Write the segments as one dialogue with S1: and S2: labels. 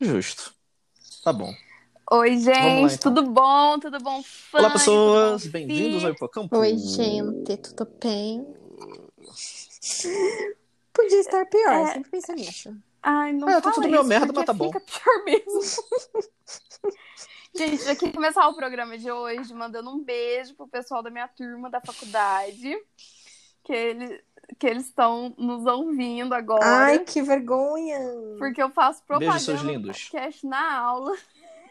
S1: Justo. Tá bom.
S2: Oi,
S1: Vamos lá,
S2: gente,
S1: então.
S2: tudo bom? Tudo bom? Fã,
S1: Olá, pessoas. Bem-vindos ao Hipocampo.
S3: Oi, gente, tudo bem? Podia estar pior,
S2: É.
S3: sempre penso nisso.
S2: Ai, não
S1: Ah, tá
S2: fala
S1: tudo
S2: isso,
S1: merda,
S2: porque
S1: mas tá bom.
S2: fica pior mesmo. gente, já queria começar o programa de hoje mandando um beijo pro pessoal da minha turma da faculdade, que, ele, que eles estão nos ouvindo agora.
S3: Ai, que vergonha!
S2: Porque eu faço
S1: Beijo,
S2: propaganda no
S1: lindos.
S2: podcast na aula.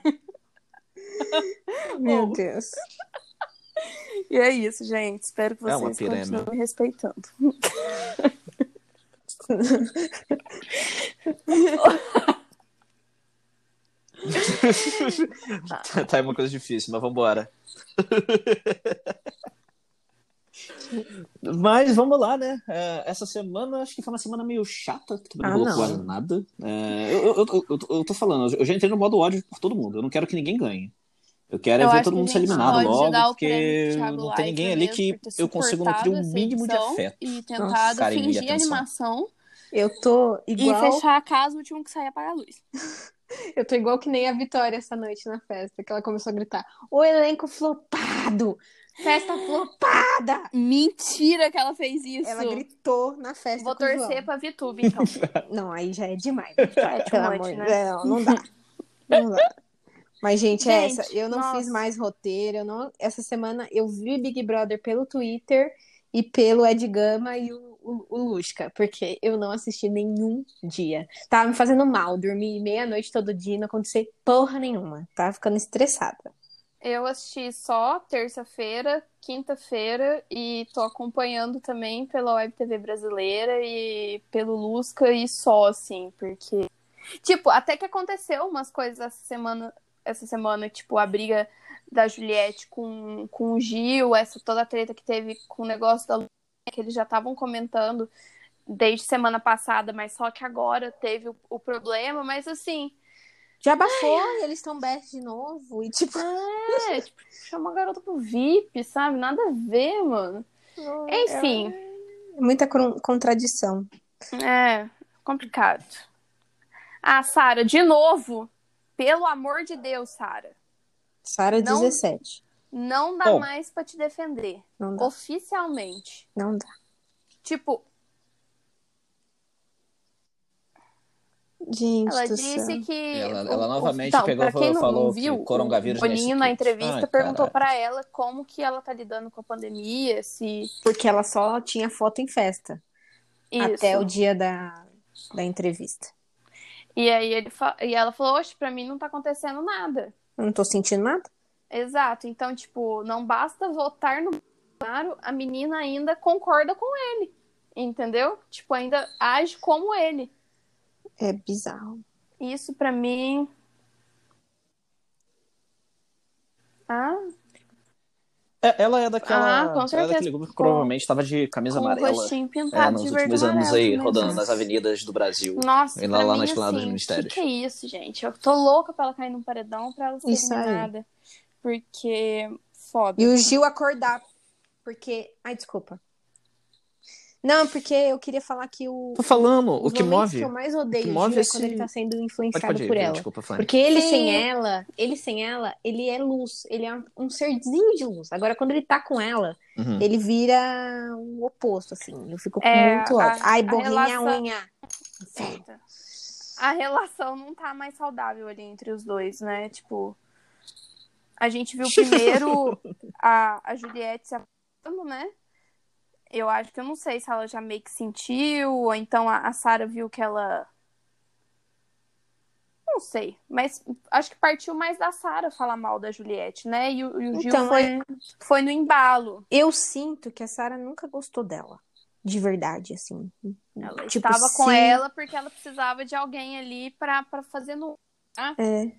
S3: Meu. Deus.
S2: E é isso, gente. Espero que
S1: É
S2: vocês
S1: pirâmide.
S2: continuem me respeitando.
S1: tá aí uma coisa difícil, mas vambora. Mas vamos lá, né? É, essa semana acho que foi uma semana meio chata, que também não
S3: Ah,
S1: rolou
S3: não.
S1: quase nada. É, eu, eu, eu, eu, tô falando, eu já entrei no modo ódio por todo mundo. Eu não quero que ninguém ganhe. Eu quero é
S2: Eu
S1: ver
S2: acho
S1: todo
S2: que
S1: mundo ser eliminado logo, porque não tem ninguém ali que eu consigo nutrir um mínimo de afeto.
S2: E tentado
S1: carinho e
S2: fingir animação
S3: Eu tô
S2: e
S3: igual.
S2: fechar a casa, o último que sair apagar a luz.
S3: Eu tô igual que nem a Vitória essa noite na festa, que ela começou a gritar: O elenco flopado! Festa flopada!
S2: Mentira que ela fez isso.
S3: Ela gritou na festa.
S2: Vou torcer pra Vitube, então.
S3: Não, aí já é demais. Vitória,
S2: too
S3: pelo amor de
S2: né?
S3: Deus. Não, não dá. Não dá. Mas, gente, é
S2: Gente,
S3: essa. Eu não
S2: nossa.
S3: fiz mais roteiro. Não... Essa semana eu vi Big Brother pelo Twitter e pelo Ed Gama e o, o, Lusca, porque eu não assisti nenhum dia. Tava me fazendo mal, dormi meia-noite todo dia não aconteceu porra nenhuma. Tava ficando estressada.
S2: Eu assisti só terça-feira, quinta-feira e tô acompanhando também pela Web TV brasileira e pelo Lusca e só, assim, porque. Tipo, até que aconteceu umas coisas essa semana, essa semana, tipo, a briga da Juliette com, com o Gil, essa toda a treta que teve com o negócio da que eles já estavam comentando desde semana passada, mas só que agora teve o, o problema, mas assim.
S3: Já baixou e eles estão best de novo. E tipo,
S2: É, tipo, chama a garota pro VIP, sabe? Nada a ver, mano. Enfim,
S3: é muita con- contradição.
S2: é complicado. Ah, Sara, de novo. Pelo amor de Deus, Sara.
S3: Sara
S2: Não-
S3: 17.
S2: Não dá
S1: Bom.
S2: mais pra te defender.
S3: Não dá.
S2: Oficialmente.
S3: Não dá.
S2: Tipo,
S3: Gente
S2: ela disse
S3: céu.
S2: que.
S1: Ela- ela
S2: o-
S1: novamente
S2: então,
S1: pegou
S2: pra quem
S1: e
S2: não,
S1: falou
S2: não
S1: que
S2: viu,
S1: coronavírus
S2: o
S1: é
S2: Boninho na entrevista
S1: Ai,
S2: perguntou pra ela como que ela tá lidando com a pandemia, se.
S3: Porque ela só tinha foto em festa.
S2: Isso.
S3: Até o dia da, da entrevista.
S2: E aí ele fa... e ela falou, oxe, pra mim não tá acontecendo nada.
S3: Eu não tô sentindo nada.
S2: Exato. Então, tipo, não basta votar no Bolsonaro, a menina ainda concorda com ele. Entendeu? Tipo, ainda age como ele.
S3: É bizarro.
S2: Isso pra mim. Ah,
S1: É, ela é daquela.
S2: Ah, com
S1: ela é
S2: certeza.
S1: daquele grupo que provavelmente estava de camisa
S2: com
S1: amarela
S2: rostinho
S1: é,
S2: pintado
S1: nos
S2: de
S1: últimos anos
S2: amarelo
S1: aí,
S2: também.
S1: rodando nas avenidas do Brasil.
S2: Nossa,
S1: E lá- lá
S2: mim,
S1: nas Esplanada dos
S2: assim,
S1: Mistérios.
S2: que que é isso, gente? Eu tô louca pra ela cair num paredão pra ela ser
S3: Isso aí.
S2: Porque, foda.
S3: E o Gil acordar. Porque. Ai, desculpa. Não, porque eu queria falar que o.
S1: Tô falando, o que move.
S3: que eu mais odeio
S1: move
S3: Gil
S1: esse-
S3: é quando ele tá sendo
S1: Pode,
S3: influenciado
S1: pode ir,
S3: por ela.
S1: desculpa, Fanny.
S3: Porque ele
S2: Sim.
S3: sem ela, ele sem ela, ele é luz. Ele é um serzinho de luz. Agora, quando ele tá com ela,
S1: Uhum.
S3: ele vira o oposto, assim. Eu fico com
S2: É,
S3: muito
S2: a-
S3: ódio. Ai,
S2: a
S3: borrinha
S2: relação-
S3: unha.
S2: Eita. A relação não tá mais saudável ali entre os dois, né? Tipo, a gente viu primeiro a, a Juliette se afastando, né? Eu acho que eu não sei se ela já meio que sentiu, ou então a, a Sarah viu que ela. Não sei, mas acho que partiu mais da Sarah falar mal da Juliette, né? E o, e o Gil
S3: Então,
S2: foi,
S3: é,
S2: foi no embalo.
S3: eu sinto que a Sarah nunca gostou dela. De verdade, assim.
S2: Ela
S3: Tipo,
S2: estava com
S3: se-
S2: ela porque ela precisava de alguém ali pra, pra fazer no.
S3: É.
S2: É.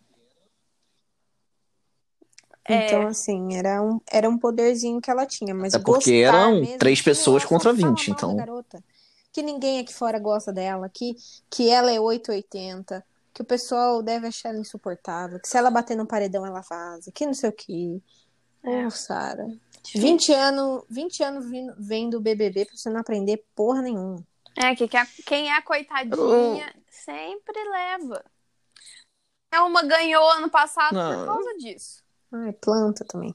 S3: Então, assim, era um, era um poderzinho que ela tinha, mas
S1: Até porque eram
S3: mesmo,
S1: três
S3: meu,
S1: pessoas contra
S3: fala
S1: 20,
S3: mal da
S1: então.
S3: garota. Que ninguém aqui fora gosta dela, que, que ela é 880, que o pessoal deve achar ela insuportável, que se ela bater no paredão ela vaza, que não sei o que.
S2: É.
S3: Sara. 20 anos, 20 anos vindo- vendo o BBB pra você não aprender porra nenhuma.
S2: É, que, que a- quem é a coitadinha sempre leva. Elma ganhou ano passado
S1: Não.
S2: por causa disso.
S3: Ai, planta também.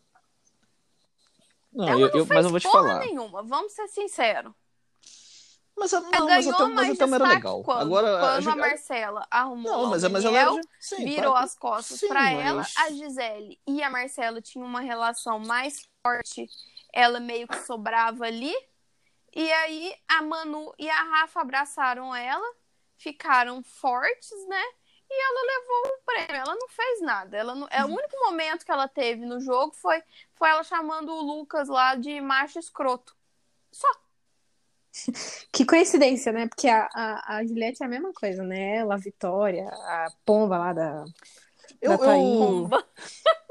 S1: Não,
S2: Ela
S1: eu,
S2: não
S1: eu-
S2: fez
S1: mas eu vou te
S2: porra
S1: falar.
S2: nenhuma, vamos ser sinceros.
S1: Mas, a-
S2: Ela
S1: não, mas,
S2: ganhou
S1: a, mas a
S2: mais
S1: Thelma era legal.
S2: quando,
S1: Agora, a
S2: quando a,
S1: Ju-
S2: Marcela arrumou
S1: Não, mas,
S2: o
S1: mas ela
S2: Daniel,
S1: era. Sim,
S2: virou as costas
S1: Sim,
S2: pra ela.
S1: mas-
S2: A Gisele e a Marcela tinham uma relação mais forte. Ela meio que sobrava ali. E aí a Manu e a Rafa abraçaram ela, ficaram fortes, né? E ela levou o prêmio. Ela não fez nada. Ela não... é O único momento que ela teve no jogo foi, foi ela chamando o Lucas lá de macho escroto. Só.
S3: Que coincidência, né? Porque a, a, a Juliette é a mesma coisa, né? Ela, a Vitória, a pomba lá da.
S1: Eu,
S3: da
S1: eu,
S2: Pomba.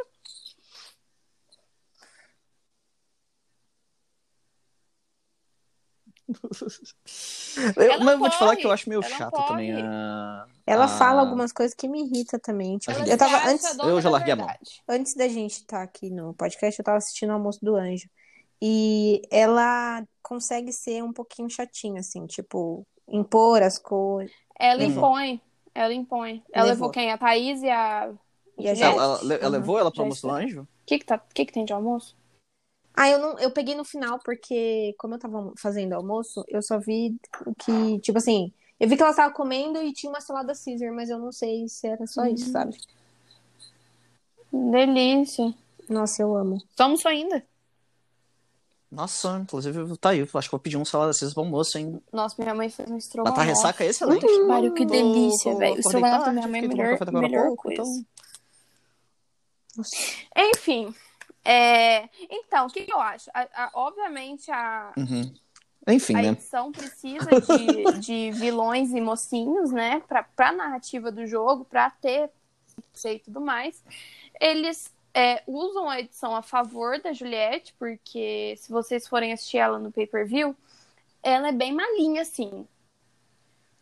S1: eu- mas eu vou te falar que eu acho meio
S2: ela
S1: chato
S2: corre.
S1: também. A...
S3: Ela
S1: a-
S3: fala algumas coisas que me irritam também. Tipo, eu tava antes,
S1: eu já
S2: da
S1: larguei a mão.
S3: antes da gente estar aqui no podcast, eu tava assistindo o almoço do Anjo. E ela consegue ser um pouquinho chatinha, assim, tipo, impor as coisas.
S2: Ela
S3: Levou.
S2: impõe. Ela impõe. Ela levou,
S3: Levou.
S2: quem? A Thaís e a.
S3: E a?
S1: Ela, ela- ela
S3: Uhum.
S1: levou ela pro
S2: Já
S1: almoço do anjo?
S2: O que que, tá... que que tem de almoço?
S3: Ah, eu não, eu peguei no final porque, como eu tava fazendo almoço, eu só vi o que, tipo assim, eu vi que ela tava comendo e tinha uma salada Caesar, mas eu não sei se era só isso,
S2: Uhum.
S3: sabe?
S2: Delícia.
S3: Nossa, eu amo.
S2: Somos ainda.
S1: Nossa, inclusive, tá aí. Eu acho que vou pedir um salada Cisa pro almoço, hein?
S2: Nossa, minha mãe fez um estrogonofe.
S1: ressaca é excelente.
S2: Que pariu, que delícia, velho. O estrogonofe da minha mãe é melhor, melhor
S1: pouco,
S2: coisa.
S1: então-.
S2: Enfim. É, Então, o que eu acho? A- a- Obviamente, a,
S1: Uhum. Enfim,
S2: a
S1: né?
S2: edição precisa de, de vilões e mocinhos, né? Pra, pra narrativa do jogo, pra ter e tudo mais. Eles é, usam a edição a favor da Juliette, porque se vocês forem assistir ela no pay-per-view, ela é bem malinha, assim.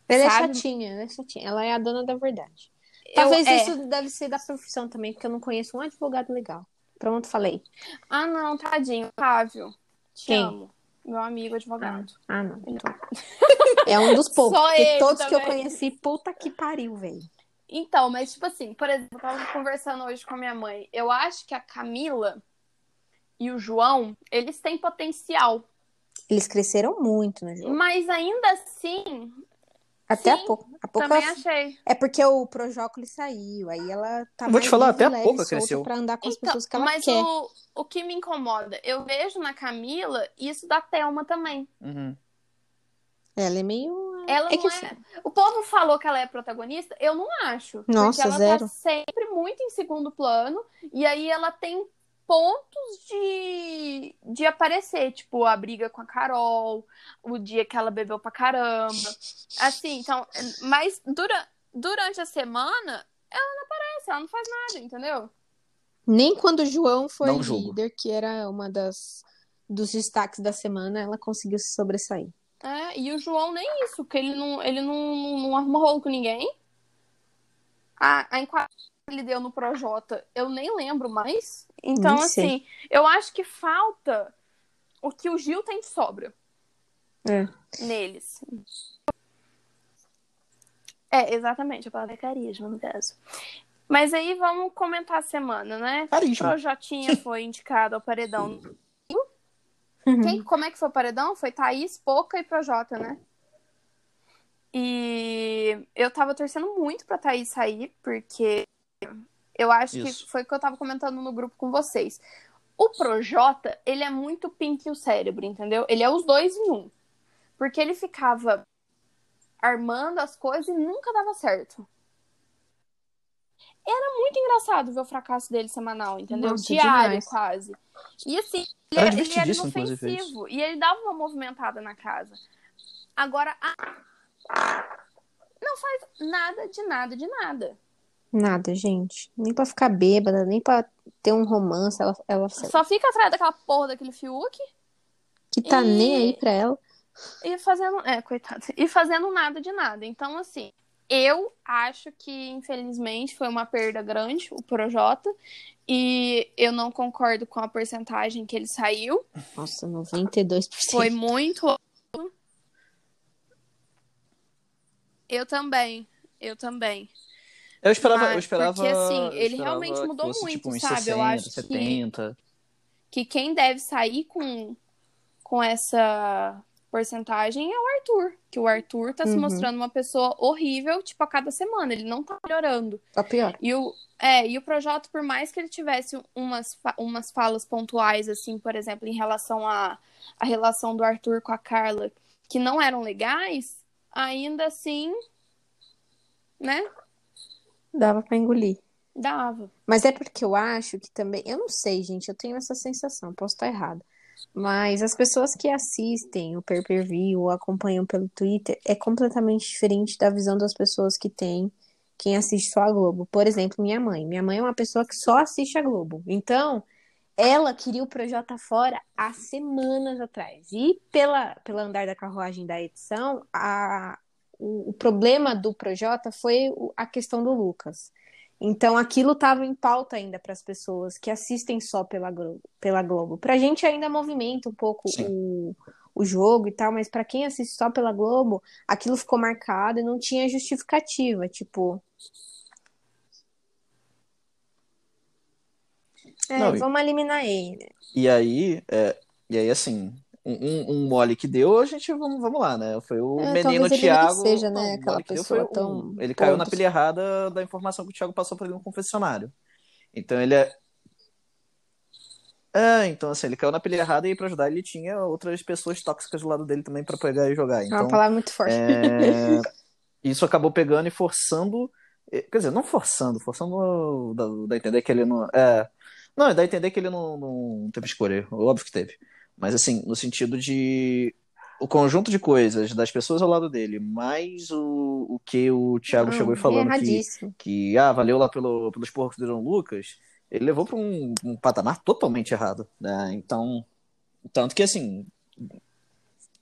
S3: Ela
S2: Sabe?
S3: é chatinha, ela é chatinha. Ela é a dona da verdade.
S2: Eu-
S3: Talvez
S2: é.
S3: isso deve ser da profissão também, porque eu não conheço um advogado legal. Pronto, falei.
S2: Ah, não, tadinho. Otávio, te
S3: Quem?
S2: amo. Meu amigo advogado.
S3: Ah, não. Então. É um dos poucos,
S2: Só ele
S3: todos que eu
S2: também.
S3: conheci, puta que pariu, velho.
S2: Então, mas tipo assim, por exemplo, eu tava conversando hoje com a minha mãe. Eu acho que a Camila e o João, eles têm potencial.
S3: Eles cresceram muito no jogo.
S2: Mas ainda assim,
S3: Até
S2: sim,
S3: a pouco. A pouco
S2: também
S3: ela-
S2: achei.
S3: É porque o Projócolis saiu, aí ela tá
S1: Vou te falar, até a
S3: solta
S1: cresceu.
S3: pra andar com as
S2: Então,
S3: pessoas que ela
S2: mas
S3: quer.
S2: o, o que me incomoda, eu vejo na Camila isso da Thelma também.
S1: Uhum.
S3: Ela é meio.
S2: Ela
S3: É
S2: não
S3: que
S2: é.
S3: assim-
S2: O povo falou que ela é protagonista, eu não acho.
S3: Nossa,
S2: porque ela
S3: zero.
S2: tá sempre muito em segundo plano. E aí ela tem pontos de, de aparecer. Tipo, a briga com a Carol, o dia que ela bebeu pra caramba. Assim, então. Mas dura, durante a semana, ela não aparece, ela não faz nada, entendeu?
S3: Nem quando o João foi
S1: Não julgo.
S3: líder, que era uma das dos destaques da semana, ela conseguiu se sobressair.
S2: É, e o João nem isso, porque ele não, ele não, não, não arruma rolo com ninguém. A, a enquadra que ele deu no Projota, eu nem lembro mais. Então, assim, eu acho que falta o que o Gil tem de sobra
S3: É.
S2: neles. É, exatamente, a palavra é carisma, no caso. Mas aí vamos comentar a semana, né?
S1: Carisma.
S2: Projotinha foi indicado ao paredão.
S3: Uhum.
S2: Quem, como é que foi o paredão? Foi Thaís, Poca e Projota, né? E eu tava torcendo muito pra Thaís sair, porque eu acho
S1: Isso.
S2: que foi o que eu tava comentando no grupo com vocês. O Projota, ele é muito pink o cérebro, entendeu? Ele é os dois em um. Porque ele ficava armando as coisas e nunca dava certo. Era muito engraçado ver o fracasso dele semanal, entendeu?
S3: Nossa,
S2: Diário,
S3: demais.
S2: quase. E assim, ele
S1: Era
S2: era, ele era inofensivo. E ele dava uma movimentada na casa. Agora, a... não faz nada de nada de nada.
S3: Nada, gente. Nem pra ficar bêbada, nem pra ter um romance, ela, ela
S2: Só fica atrás daquela porra daquele Fiuk
S3: que tá
S2: E-
S3: nem aí pra ela.
S2: e fazendo. É, coitado. E fazendo nada de nada. Então, assim, eu acho que, infelizmente, foi uma perda grande, o Projota. E eu não concordo com a porcentagem que ele saiu.
S3: Nossa, 92%.
S2: Foi muito. Eu também. Eu também.
S1: Eu esperava,
S2: Mas-
S1: eu esperava.
S2: porque, assim,
S1: eu
S2: ele
S1: esperava
S2: realmente
S1: que
S2: mudou
S1: fosse,
S2: muito,
S1: tipo,
S2: sabe? Eu
S1: 60,
S2: acho que-
S1: 70.
S2: que quem deve sair com, com essa porcentagem é o Arthur. Que o Arthur tá se
S3: Uhum.
S2: mostrando uma pessoa horrível, tipo, a cada semana. Ele não tá melhorando.
S3: Tá pior.
S2: E o, é, e o Projota, por mais que ele tivesse umas, umas falas pontuais, assim, por exemplo, em relação à a, relação do Arthur com a Carla, que não eram legais, ainda assim, né,
S3: Dava pra engolir.
S2: dava.
S3: Mas é porque eu acho que também. Eu não sei, gente, eu tenho essa sensação, posso estar errada. Mas as pessoas que assistem o pay per view ou acompanham pelo Twitter é completamente diferente da visão das pessoas que tem quem assiste só a Globo. Por exemplo, minha mãe. Minha mãe é uma pessoa que só assiste a Globo. Então, ela queria o Projota fora há semanas atrás. E pela, pela andar da carruagem da edição, a, o, o problema do Projota foi a questão do Lucas. Então aquilo estava em pauta ainda para as pessoas que assistem só pela Globo. Pela Globo. Pra gente ainda movimenta um pouco
S1: Sim.
S3: o, o jogo e tal, mas para quem assiste só pela Globo, aquilo ficou marcado e não tinha justificativa. Tipo. É,
S1: Não,
S3: vamos eliminar ele.
S1: E aí, é, e aí assim, um, um- mole que deu, a gente vamos, vamos lá, né? Foi o
S3: É,
S1: menino Thiago.
S3: seja, né, aquela pessoa tão
S1: um- Ele caiu na pilha errada da informação que o Thiago passou pra ele no confessionário. Então ele é. É, então assim, ele caiu na pilha errada e pra ajudar ele tinha outras pessoas tóxicas do lado dele também pra pegar e jogar.
S3: É uma
S1: Então,
S3: palavra muito forte.
S1: é, isso acabou pegando e forçando. eh, Quer dizer, não forçando, forçando dá, dá a entender que ele não. É, não, dá a entender que ele não, não teve escolha. Óbvio que teve. Mas assim, no sentido de. O conjunto de coisas das pessoas ao lado dele, mais o, o que o Thiago
S3: Não,
S1: chegou e falando que,
S3: erradíssimo.
S1: que ah, valeu lá pelo, pelos porcos do João Lucas, ele levou para um, um patamar totalmente errado. Né? Então, tanto que assim,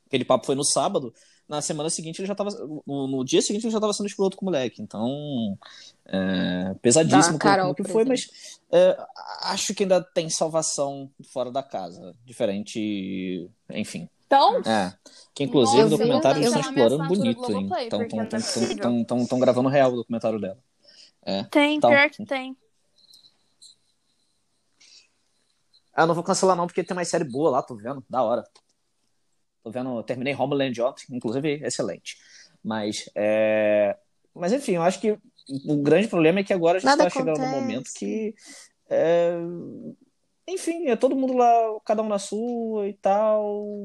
S1: aquele papo foi no sábado, na semana seguinte ele já tava. No, no dia seguinte ele já tava sendo escroto com o moleque. Então, é, pesadíssimo
S3: Carol,
S1: como que foi, mas é, acho que ainda tem salvação fora da casa. Diferente, enfim.
S2: Então,
S1: É. Que inclusive o documentário estão explorando bonito, hein? Estão
S2: porque
S1: tão,
S2: não
S1: tão,
S2: possível.
S1: tão, tão, tão gravando real o documentário dela. É.
S2: tem,
S1: Então.
S2: pior que tem.
S1: Ah, não vou cancelar não, porque tem mais série boa lá, tô vendo. Da hora. Tô vendo, terminei Homeland ontem, inclusive excelente. Mas, é... Mas enfim, eu acho que o grande problema é que agora a gente
S3: Nada
S1: tá chegando num momento que. é, Enfim, é todo mundo lá, cada um na sua e tal.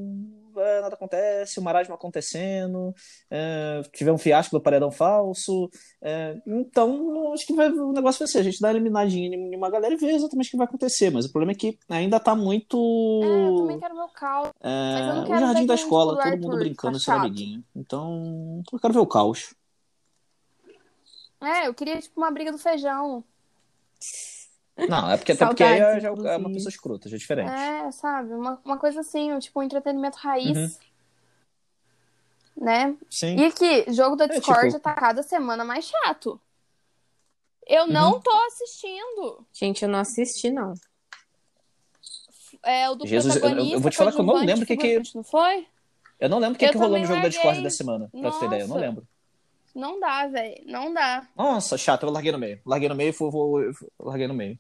S1: É, nada acontece, o marasmo acontecendo. é, tiver um fiasco do paredão falso. é, então, acho que vai- o negócio vai ser: a gente dá uma eliminadinha em uma galera e vê exatamente o que vai acontecer. Mas o problema é que ainda tá muito.
S2: É, eu também quero ver o caos.
S1: É,
S2: Mas eu não
S1: o
S2: quero
S1: jardim
S2: ver
S1: da escola,
S2: do
S1: todo mundo brincando,
S2: chato.
S1: amiguinho. Então, eu quero ver o caos.
S2: É, eu queria, tipo, uma briga do feijão.
S1: Não, é porque até porque aí
S3: Saudades,
S1: já é uma pessoa escrota, já é diferente.
S2: É, sabe? Uma, uma coisa assim, tipo, um entretenimento raiz.
S1: Uhum.
S2: Né?
S1: Sim.
S2: E aqui, jogo da
S1: É,
S2: Discord
S1: tipo-
S2: tá cada semana mais chato. Eu
S1: Uhum.
S2: não tô assistindo.
S3: Gente, eu não assisti, não.
S2: É o do
S1: Jesus, eu- eu-
S2: protagonista.
S1: eu vou te falar que eu não lembro o que que-
S2: Não foi?
S1: Eu não lembro o que, que rolou no jogo da. Discord dessa semana, pra tu ter ideia. Eu não
S2: Nossa.
S1: lembro.
S2: Não dá, velho. Não dá.
S1: Nossa, chato, eu larguei no meio. Larguei no meio e larguei no meio.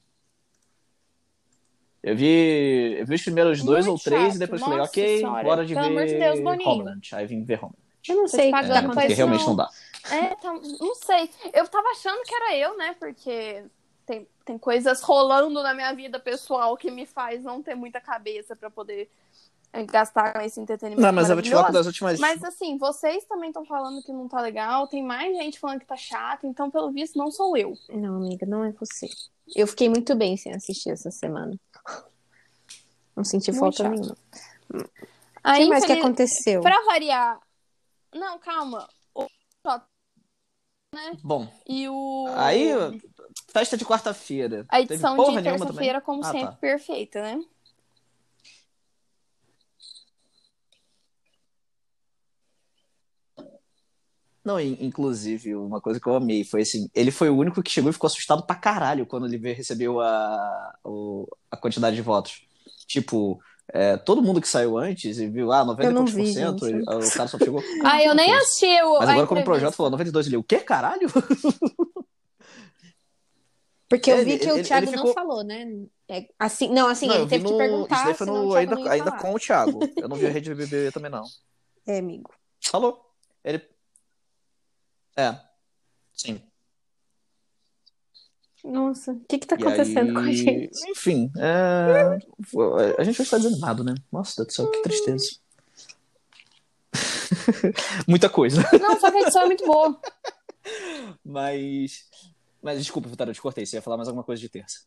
S1: Eu vi, eu vi os primeiros dois
S2: Muito
S1: ou três
S2: chato.
S1: e depois falei,
S2: Nossa
S1: ok,
S2: senhora.
S1: bora de
S2: Pelo
S1: ver
S2: amor de Deus.
S1: Homeland. Aí vim ver Homeland.
S3: Eu não sei o que
S2: pagando
S1: É,
S2: pra
S1: porque
S2: isso
S3: acontecendo.
S1: realmente não dá.
S2: É, tá, não sei. Eu tava achando que era eu, né? Porque tem, tem coisas rolando na minha vida pessoal que me faz não ter muita cabeça pra poder é, gastar com esse entretenimento.
S1: Não, mas eu vou te falar que das últimas.
S2: Mas assim, vocês também estão falando que não tá legal, tem mais gente falando que tá chato, então pelo visto não sou eu.
S3: Não, amiga, não é você. Eu fiquei muito bem sem assistir essa semana. Não senti
S2: Muito
S3: falta
S2: chato.
S3: nenhuma. O
S2: Aí,
S3: que mais que
S2: infeliz-
S3: aconteceu?
S2: Pra variar. Não, calma. O
S1: Bom,
S2: e o.
S1: aí, festa de quarta-feira.
S2: A
S1: Teve
S2: edição
S1: porra
S2: de terça-feira, como
S1: Ah,
S2: sempre,
S1: tá.
S2: perfeita, né?
S1: Não, in- inclusive, uma coisa que eu amei foi assim, ele foi o único que chegou e ficou assustado pra caralho quando ele recebeu a, a quantidade de votos. Tipo, é, todo mundo que saiu antes e viu, ah, 90
S3: Eu
S1: e
S3: não
S1: poucos por
S3: vi, gente.
S1: o cara só chegou.
S2: Ah, eu nem assisti o.
S1: Mas agora, como o projeto falou 92, ele, o quê, caralho?
S3: Porque eu
S1: Ele-
S3: vi que
S1: ele-
S3: o Thiago
S1: ele
S3: não
S1: ficou-
S3: falou, né? É, assim, não, assim,
S1: Não,
S3: ele teve que
S1: no-
S3: perguntar,
S1: Isso daí foi no, ainda, ainda com o Thiago. Eu não vi a Rede BBB também, não.
S3: É, amigo.
S1: Falou. Ele. É. Sim.
S3: Nossa, o que que tá
S1: E
S3: acontecendo com a
S1: aí,
S3: gente?
S1: Enfim, é, a gente vai estar desanimado, né? Nossa, Deus do céu, que tristeza. Muita coisa.
S2: Não, só que a edição é muito boa.
S1: Mas. Mas desculpa, Vitória, eu te cortei. Você ia falar mais alguma coisa de terça.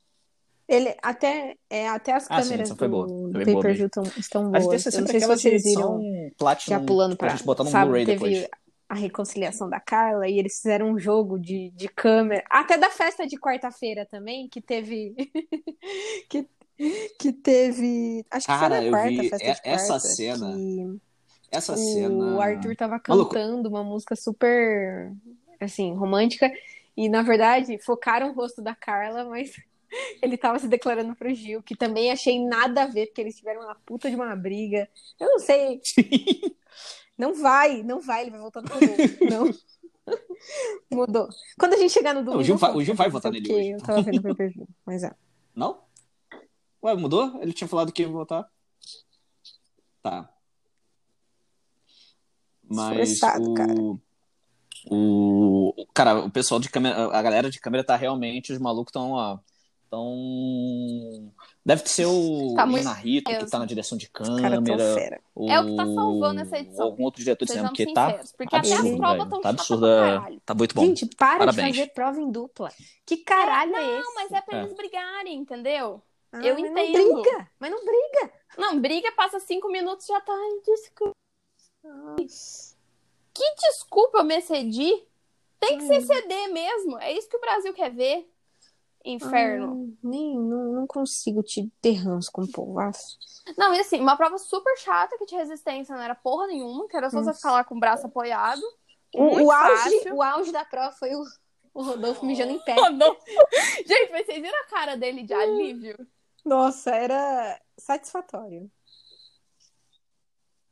S3: Ele até, é, até as
S1: Ah, sim,
S3: câmeras
S1: essa foi boa.
S3: do, do
S1: Foi bem boa
S3: pay-per-view tão- estão
S1: de
S3: boas.
S1: terça é
S3: Eu não
S1: sempre
S3: sei se
S1: edição
S3: viram,
S1: Platinum
S3: já pulando
S1: pra
S3: pra,
S1: gente botar no Blu-ray
S3: teve
S1: depois.
S3: A reconciliação da Carla e eles fizeram um jogo de, de câmera, até da festa de quarta-feira também, que teve que, que teve, acho que
S1: Cara,
S3: foi na quarta, festa de
S1: e- essa
S3: quarta,
S1: cena.
S3: que
S1: Essa
S3: o
S1: cena.
S3: Arthur tava
S1: Maluco.
S3: cantando uma música super, assim, romântica. E, na verdade, focaram o rosto da Carla, mas ele tava se declarando pro Gil, que também achei nada a ver, porque eles tiveram uma puta de uma briga. Eu não sei. Não vai, não vai, ele vai voltar no Rodolfo. Não. Mudou. Quando a gente chegar no domingo.
S1: o Gil
S3: eu
S1: vai-
S3: conto
S1: o Gil vai votar nele hoje.
S3: Eu tava vendo o pay-per-view, mas é.
S1: Não? Ué, mudou? Ele tinha falado que ia votar. Tá. Mas o...
S3: cara.
S1: o cara, o pessoal de câmera, a galera de câmera tá realmente os malucos estão ó, tão deve ser o
S2: Tá muito
S1: Narito que tá na direção de câmera, o...
S2: É o que tá salvando essa edição.
S1: Algum outro diretor
S2: Sejamos
S1: porque tá.
S2: Porque até
S1: absurdo,
S2: as provas
S1: velho.
S2: tão
S1: Tá absurda,
S2: caralho.
S1: tá muito bom.
S3: Gente, para
S1: Parabéns.
S3: de fazer prova em dupla. Que caralho é esse?
S2: Não, mas é pra
S1: É.
S2: eles brigarem, entendeu?
S3: Ah,
S2: eu
S3: mas
S2: entendo.
S3: Não briga, mas não briga.
S2: Não, briga, passa cinco minutos já tá. Desculpa. Que desculpa eu me excedi? Tem que
S3: Hum.
S2: ser CD mesmo. É isso que o Brasil quer ver. Inferno.
S3: Ah, nem, não, não consigo te ter ranço com o povo. Ah,
S2: Não, e assim, uma prova super chata que de resistência não era porra nenhuma, que era só você
S3: Nossa.
S2: ficar lá com o braço apoiado.
S3: O, o, auge, o auge da prova foi o, o Rodolfo mijando em pé.
S2: Não. Gente, mas vocês viram a cara dele de alívio?
S3: Nossa, era satisfatório.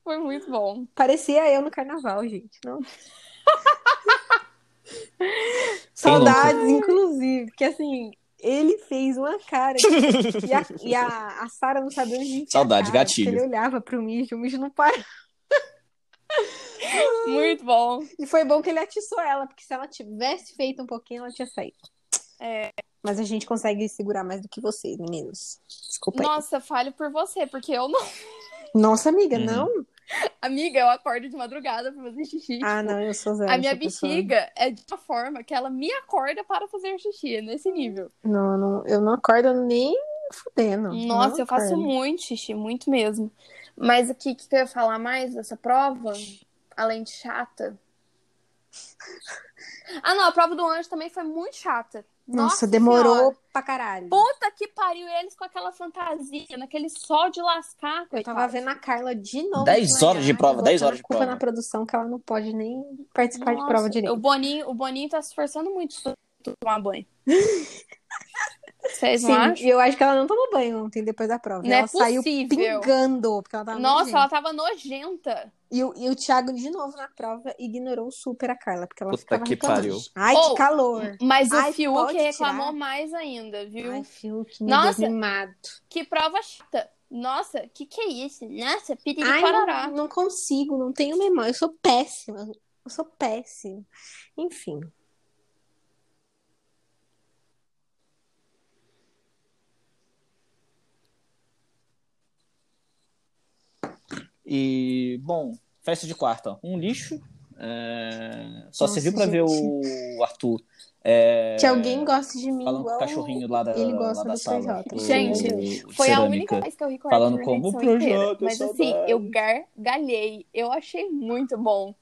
S2: Foi muito bom.
S3: Parecia eu no carnaval, gente. Não. Saudades, inclusive. Porque assim, ele fez uma cara. E a, e a, a Sara não sabia onde enfiar a
S1: Saudade,
S3: cara,
S1: gatilho.
S3: Ele olhava pro mijo, o mijo não para.
S2: Muito bom.
S3: E foi bom que ele atiçou ela, porque se ela tivesse feito um pouquinho, ela tinha saído.
S2: É.
S3: Mas a gente consegue segurar mais do que vocês, meninos. Desculpa aí.
S2: Nossa, falho por você, porque eu não.
S3: Nossa, amiga,
S1: Uhum.
S3: não?
S2: Amiga, eu acordo de madrugada pra fazer xixi.
S3: Ah, não, eu sou zero.
S2: A minha
S3: essa pessoa.
S2: bexiga é de uma forma que ela me acorda para fazer xixi, é nesse nível.
S3: Não, não, eu não acordo nem fudendo.
S2: Nossa,
S3: Não
S2: eu faço
S3: acordo.
S2: muito xixi, muito mesmo. Mas o que, que eu ia falar mais dessa prova? Além de chata. Ah, não, a prova do anjo também foi muito chata.
S3: Nossa, demorou
S2: Senhora.
S3: pra caralho.
S2: Puta que pariu eles com aquela fantasia, naquele sol de lascar.
S3: Eu tava vendo a Carla de novo.
S1: 10
S3: desmaiar,
S1: horas de prova,
S3: botando
S1: 10 horas de
S3: culpa
S1: prova.
S3: na produção que ela não pode nem participar de
S2: Nossa,
S3: prova direito.
S2: O Boninho, o Boninho tá se esforçando muito pra tomar banho. Vocês
S3: Sim,
S2: não acham?
S3: e eu acho que ela não tomou banho ontem depois da prova.
S2: Não
S3: ela
S2: é
S3: saiu pingando, porque ela tava
S2: Nossa,
S3: nojenta.
S2: ela tava nojenta.
S3: E, o- e o Thiago, de novo na prova, ignorou super a Carla, porque ela
S1: Puta
S3: ficava
S1: que
S3: reclamando.
S1: pariu.
S3: Ai,
S2: Oh,
S3: que calor.
S2: Mas o
S3: Ai,
S2: Fiuk
S3: pode
S2: reclamou
S3: tirar.
S2: mais ainda, viu?
S3: Ai, Fiuk, meu
S2: Nossa. Que prova chata. Nossa, que que é isso? Nossa, piriri
S3: Ai,
S2: parará.
S3: não, não consigo, não tenho memória. Eu sou péssima. Eu sou péssima. Enfim.
S1: E, bom, festa de quarta, um lixo. é, Só
S3: Nossa,
S1: serviu pra ver o Arthur é,
S3: Que alguém goste de mim
S1: falando com o cachorrinho lá da,
S3: ele gosta
S1: da
S3: do
S1: sala.
S3: Projota.
S1: o-
S2: Gente,
S1: o
S2: Foi a
S1: Cerâmica.
S2: única vez que eu ri com o
S1: Falando como
S2: edição inteira. Mas
S1: saudade.
S2: assim, eu gargalhei. Eu achei muito bom.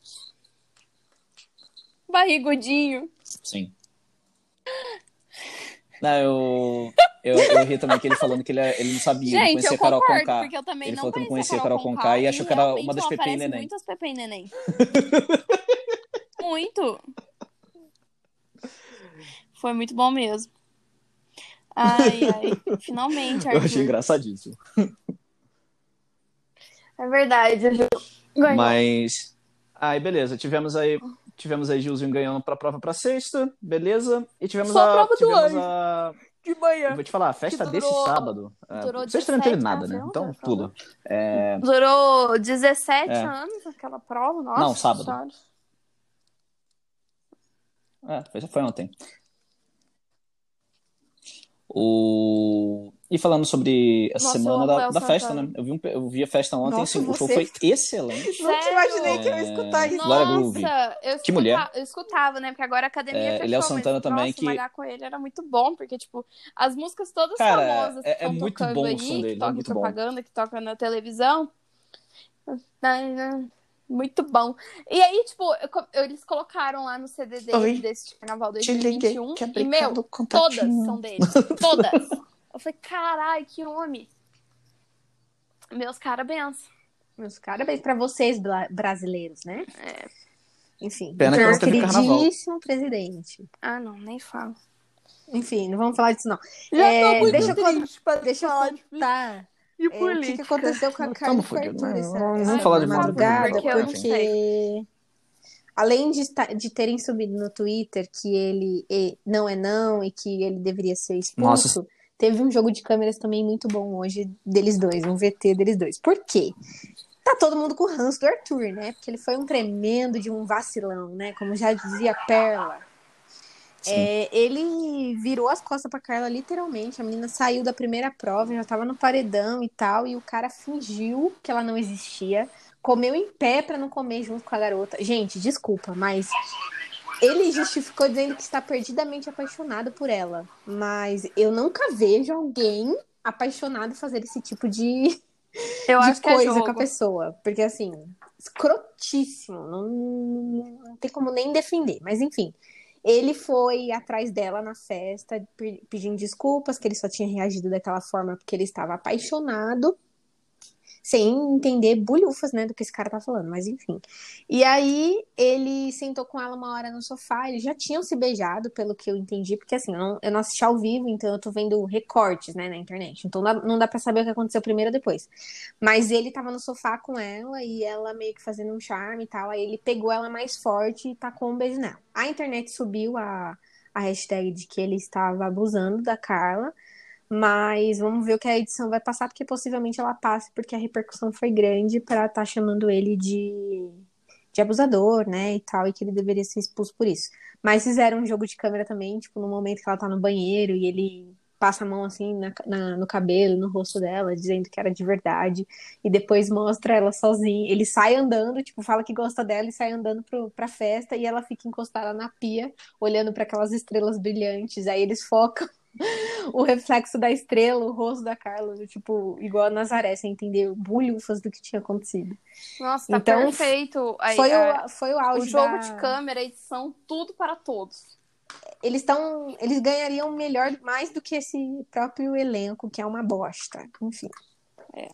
S2: Barrigudinho.
S1: Sim. Não, eu, eu, eu ri também que ele falando que ele, ele não sabia, ele
S2: Gente,
S1: conhecia
S2: eu
S1: a Carol
S2: concordo,
S1: Conká.
S2: porque eu também
S1: Ele
S2: não
S1: falou que não
S2: conhecia
S1: Carol Conká e achou que era uma das Pepe e Neném.
S2: muito as Pepe e Neném. muito. Foi muito bom mesmo. Ai, ai. Finalmente,
S1: Eu achei
S2: Arthur.
S1: engraçadíssimo.
S2: É verdade. Ganhou.
S1: Mas. Aí, beleza. Tivemos aí tivemos aí Gilzinho ganhando pra prova pra sexta, beleza. E tivemos
S2: Só a
S1: a.
S2: prova do
S1: tivemos
S2: anjo.
S1: a.
S2: De manhã.
S1: Eu vou te falar, a festa
S2: Que
S1: desse
S2: durou-
S1: sábado. é,
S2: durou
S1: sexta não teve
S2: 17,
S1: nada, né?
S2: né?
S1: Então, pula. É,
S2: Durou 17
S1: É.
S2: anos aquela prova, nossa.
S1: Não, sábado.
S2: senhora.
S1: É, foi ontem. O... E falando sobre a
S2: Nossa,
S1: semana da, da festa, né? Eu vi, um eu vi a festa ontem,
S3: Nossa,
S1: assim, o show foi excelente.
S3: Nunca
S2: Sério?
S3: imaginei que eu ia escutar isso.
S1: Glória Groove.
S2: Nossa, eu
S1: Que mulher.
S2: Eu escutava, né? Porque agora a academia
S1: É,
S2: fechou,
S1: ele é o
S2: mas,
S1: Santana também,
S2: nossa,
S1: que-
S2: malhar com ele era muito bom, porque, tipo, as músicas todas
S1: Cara,
S2: famosas que
S1: é- é
S2: estão
S1: muito
S2: tocando
S1: bom o
S2: aí,
S1: som
S2: que
S1: dele, é
S2: tocam em
S1: muito bom.
S2: propaganda, que tocam na televisão. Muito bom. E aí, tipo, eu eles colocaram lá no CD dele desse carnaval
S3: Te liguei,
S2: 2021.
S3: quer
S2: e, meu, todas são dele. Todas. Eu falei, carai, que nome. Meus parabéns.
S3: Meus parabéns pra vocês, brasileiros, né?
S2: É.
S3: Enfim,
S1: Pena que
S3: queridíssimo presidente.
S2: Ah, não, nem falo.
S3: Enfim, não vamos falar disso, não.
S2: Já
S3: É,
S2: muito
S3: deixa eu
S2: triste pra
S3: Deixa eu
S2: falar de,
S3: contar
S2: de
S3: é, o que, que aconteceu com a Carla Fartura
S1: né? Vamos falar de
S3: madrugada,
S2: porque eu não
S3: porque além de, estar- de terem subido no Twitter que ele e- não é não e que ele deveria ser expulso,
S1: Nossa.
S3: Teve um jogo de câmeras também muito bom hoje deles dois, um VT deles dois. Por quê? Tá todo mundo com o ranço do Arthur, né? Porque ele foi um tremendo de um vacilão, né? Como já dizia Perla. É, ele virou as costas pra Carla, literalmente. A menina saiu da primeira prova, já tava no paredão e tal, e o cara fingiu que ela não existia, comeu em pé pra não comer junto com a garota. Gente, desculpa, mas ele justificou dizendo que está perdidamente apaixonado por ela. Mas eu nunca vejo alguém apaixonado fazer esse tipo de, de
S2: é
S3: coisa
S2: jogo.
S3: com a pessoa. Porque, assim, escrotíssimo. Não, não tem como nem defender. Mas, enfim. Ele foi atrás dela na festa, pe- pedindo desculpas, que ele só tinha reagido daquela forma porque ele estava apaixonado, sem entender bulhufas, né, do que esse cara tá falando, mas enfim. E aí ele sentou com ela uma hora no sofá, eles já tinham se beijado, pelo que eu entendi, porque assim, eu não, eu não assisti ao vivo, então eu tô vendo recortes, né, na internet. Então não dá, pra saber o que aconteceu primeiro ou depois. Mas ele tava no sofá com ela e ela meio que fazendo um charme e tal. Aí ele pegou ela mais forte e tacou um beijo nela. A internet subiu a, a hashtag de que ele estava abusando da Carla. Mas vamos ver o que a edição vai passar, porque possivelmente ela passe, porque a repercussão foi grande para estar chamando ele de, de abusador, né? E tal, e que ele deveria ser expulso por isso. Mas fizeram um jogo de câmera também, tipo, no momento que ela tá no banheiro e ele passa a mão assim na, na- no cabelo, no rosto dela, dizendo que era de verdade, e depois mostra ela sozinha. Ele sai andando, tipo, fala que gosta dela e sai andando pro, pra festa, e ela fica encostada na pia, olhando para aquelas estrelas brilhantes. Aí eles focam o reflexo da estrela, o rosto da Carla, tipo, igual a Nazaré, sem entender bulhufas do que tinha acontecido.
S2: Nossa, tá
S3: Então,
S2: perfeito. Aí,
S3: Foi
S2: a-
S3: o, foi o
S2: o
S3: auge
S2: jogo
S3: da-
S2: de câmera, edição, tudo para todos.
S3: Eles estão, eles ganhariam melhor mais do que esse próprio elenco, que é uma bosta. Enfim.
S2: É.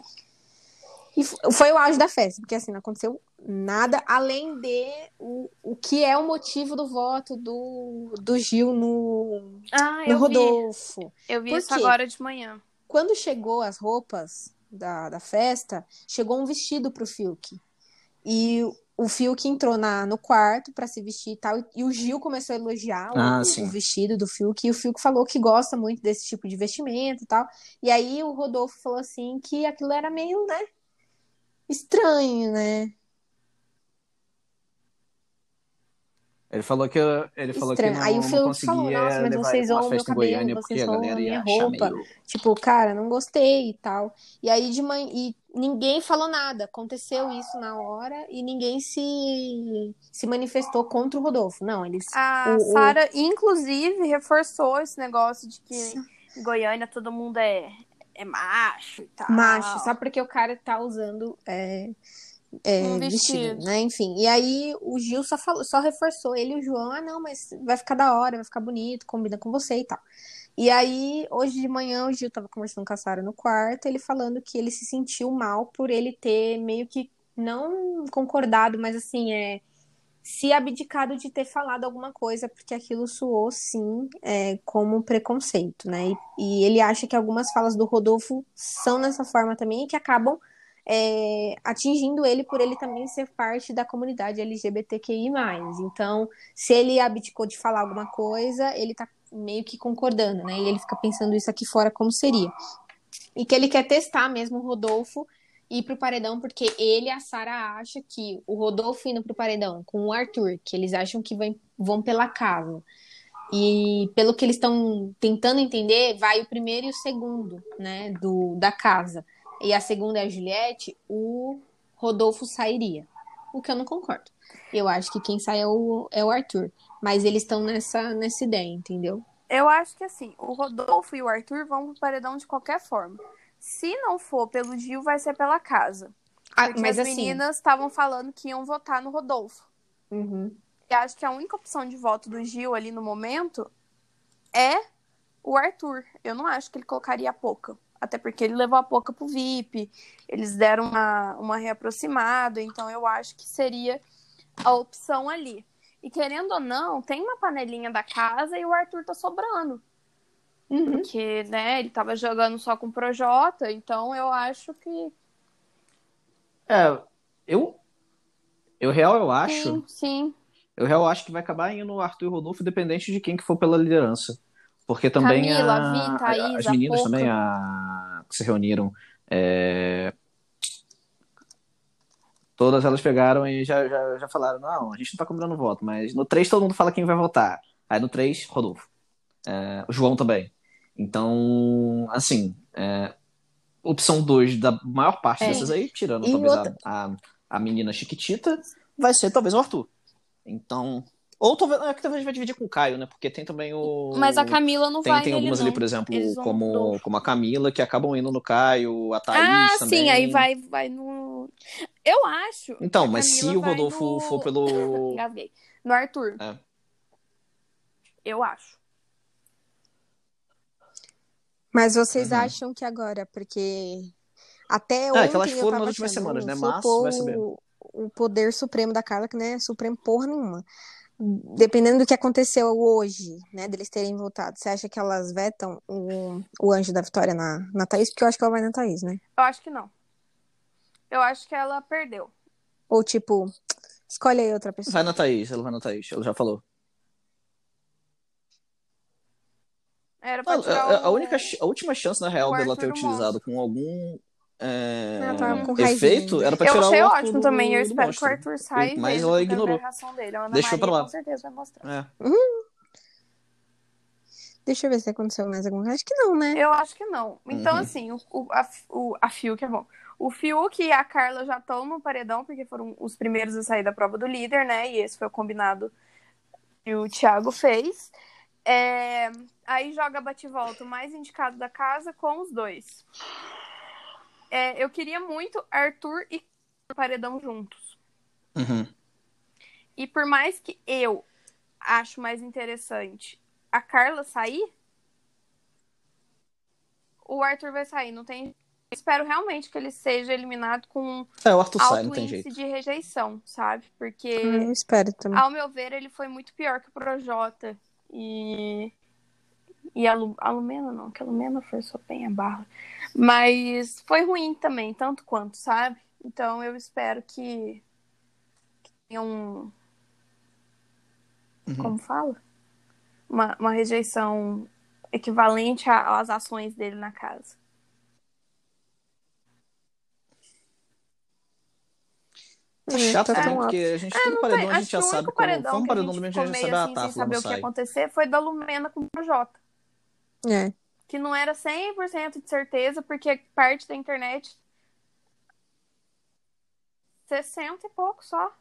S3: E foi o auge da festa, porque assim, não aconteceu nada além de o, o que é o motivo do voto do, do Gil no,
S2: Ah,
S3: no
S2: eu vi.
S3: Rodolfo.
S2: Eu vi
S3: Por
S2: isso
S3: quê?
S2: agora de manhã.
S3: Quando chegou as roupas da, da festa, chegou um vestido pro Fiuk. E o Fiuk entrou na, no quarto pra se vestir e tal, e o Gil começou a elogiar o-
S1: Ah,
S3: o, o vestido do Fiuk, e o Fiuk falou que gosta muito desse tipo de vestimento e tal. E aí o Rodolfo falou assim que aquilo era meio, né, estranho, né?
S1: Ele falou que ele falou que não,
S3: Aí o
S1: conseguia
S3: falou, "Nossa, mas vocês zoam meu cabelo,
S1: Goiânia porque
S3: vocês
S1: a
S3: zoam
S1: galera ia
S3: minha roupa."
S1: meio...
S3: Tipo, cara, não gostei e tal. E aí de manhã, e ninguém falou nada. Aconteceu isso na hora e ninguém se se manifestou contra o Rodolfo. Não, eles
S2: A
S3: O- o-
S2: Sara, inclusive, reforçou esse negócio de que em Goiânia todo mundo é, é macho e tal.
S3: macho, só porque o cara tá usando é, é,
S2: Um
S3: vestido.
S2: vestido.
S3: né? Enfim. E aí o Gil só falou, só reforçou ele e o João, ah, não, mas vai ficar da hora, vai ficar bonito, combina com você e tal. E aí, hoje de manhã, o Gil tava conversando com a Sara no quarto, ele falando que ele se sentiu mal por ele ter meio que não concordado, mas assim, é se abdicado de ter falado alguma coisa, porque aquilo soou sim é, como preconceito, né? E, e ele acha que algumas falas do Rodolfo são dessa forma também e que acabam é, atingindo ele por ele também ser parte da comunidade LGBTQI+. Então, se ele abdicou de falar alguma coisa, ele tá meio que concordando, né? E ele fica pensando isso aqui fora como seria. E que ele quer testar mesmo o Rodolfo ir pro paredão, porque ele e a Sara acham que o Rodolfo indo pro paredão com o Arthur, que eles acham que vão, vão pela casa. E pelo que eles estão tentando entender, vai o primeiro e o segundo, né, do, da casa. E a segunda é a Juliette, o Rodolfo sairia. O que eu não concordo. Eu acho que quem sai é o, é o Arthur. Mas eles estão nessa, nessa ideia, entendeu?
S2: Eu acho que assim, o Rodolfo e o Arthur vão pro paredão de qualquer forma. Se não for pelo Gil, vai ser pela casa.
S3: Ah, mas
S2: as
S3: assim.
S2: meninas estavam falando que iam votar no Rodolfo.
S3: uhum.
S2: E acho que a única opção de voto do Gil ali no momento é o Arthur. Eu não acho que ele colocaria a Poca. Até porque ele levou a Poca pro VIP. Eles deram uma, uma reaproximada. Então eu acho que seria a opção ali. E querendo ou não, tem uma panelinha da casa e o Arthur tá sobrando.
S3: Uhum.
S2: Porque, né, ele tava jogando só com o Projota. Então eu acho que.
S1: É, eu. Eu real eu acho.
S2: Sim, sim.
S1: Eu real acho que vai acabar indo o Arthur e o Rodolfo, independente de quem que for pela liderança. Porque também
S2: Camila,
S1: a-
S2: Vi, Thaís,
S1: as
S2: a
S1: meninas
S2: Poca.
S1: também a, que se reuniram. é, Todas elas pegaram e já, já, já falaram: não, a gente não tá combinando voto, mas no 3 todo mundo fala quem vai votar. Aí no 3, Rodolfo. É, o João também. Então, assim, é, opção 2 da maior parte
S3: É.
S1: dessas aí, tirando
S3: E
S1: talvez
S3: outra-
S1: a, a, a menina Chiquitita, vai ser talvez o Arthur. Então. Ou talvez, é que talvez a gente vai dividir com o Caio, né? Porque tem também o.
S2: Mas a Camila não
S1: Tem,
S2: vai
S1: tem
S2: nele,
S1: algumas
S2: não.
S1: ali, por exemplo,
S2: vão
S1: como, como a Camila, que acabam indo no Caio, a Thaís
S2: Ah,
S1: também.
S2: sim, aí vai, vai no. Eu acho.
S1: Então, mas se o Rodolfo
S2: no-
S1: for pelo.
S2: Engasguei. No Arthur.
S1: É.
S2: Eu acho.
S3: Mas vocês
S1: Uhum.
S3: acham que agora, porque até
S1: É,
S3: ontem
S1: que elas foram nas últimas semanas, né? Mas vai saber.
S3: o, o poder supremo da Carla, que não é supremo porra nenhuma. Dependendo do que aconteceu hoje, né, deles terem votado, você acha que elas vetam o, o anjo da vitória na, na Thaís? Porque eu acho que ela vai na Thaís, né?
S2: Eu acho que não. Eu acho que ela perdeu.
S3: Ou tipo, escolhe aí outra pessoa.
S1: Vai na Thaís, ela vai na Thaís, ela já falou.
S2: Era
S1: A,
S2: pra tirar
S1: a- a
S2: o-
S1: única, a última chance, na real, dela ter
S2: do
S1: utilizado com algum é,
S3: tava com
S1: efeito era pra
S2: Eu
S1: tirar
S2: achei
S1: o Arthur
S2: ótimo
S1: do-
S2: também. Eu espero que o Arthur saia e
S1: Mas ela
S2: eu
S1: ignorou.
S2: dele. A Ana
S1: Deixou
S2: Maria
S1: pra lá.
S2: com certeza vai mostrar.
S1: É.
S3: Deixa eu ver se aconteceu mais alguma coisa. Acho que não, né?
S2: Eu acho que não. Então,
S1: Uhum.
S2: assim, o, o, a, o, a Fiuk é bom. O Fiuk e a Carla já estão no paredão, porque foram os primeiros a sair da prova do líder, né? E esse foi o combinado que o Thiago fez. É, Aí joga bate-volta o mais indicado da casa com os dois. É, eu queria muito Arthur e paredão juntos.
S1: Uhum.
S2: E por mais que eu acho mais interessante a Carla sair, o Arthur vai sair. Não tem. Espero realmente que ele seja eliminado com
S1: É, o Arthur sai,
S2: alto
S1: não tem
S2: índice
S1: jeito.
S2: de rejeição, sabe? Porque,
S3: Eu espero também.
S2: ao meu ver, ele foi muito pior que o Projota. E. E a, Lu... a Lumena não, que a Lumena forçou bem a barra. Mas foi ruim também, tanto quanto, sabe? Então eu espero que, que tenha um.
S1: Uhum.
S2: Como fala? Uma, uma rejeição equivalente a- às ações dele na casa.
S3: É,
S1: chato também,
S3: tão
S1: porque a gente, todo paredão a
S2: Acho
S1: gente já
S2: o
S1: sabe como.
S2: paredão
S1: Foi um
S2: que a
S1: paredão
S2: gente
S1: do a gente já
S2: assim,
S1: sabe a
S2: sem
S1: Tafla
S2: saber o que ia acontecer foi da Lumena com o Projota.
S3: É.
S2: Que não era 100% de certeza, porque parte da internet 60 e pouco só.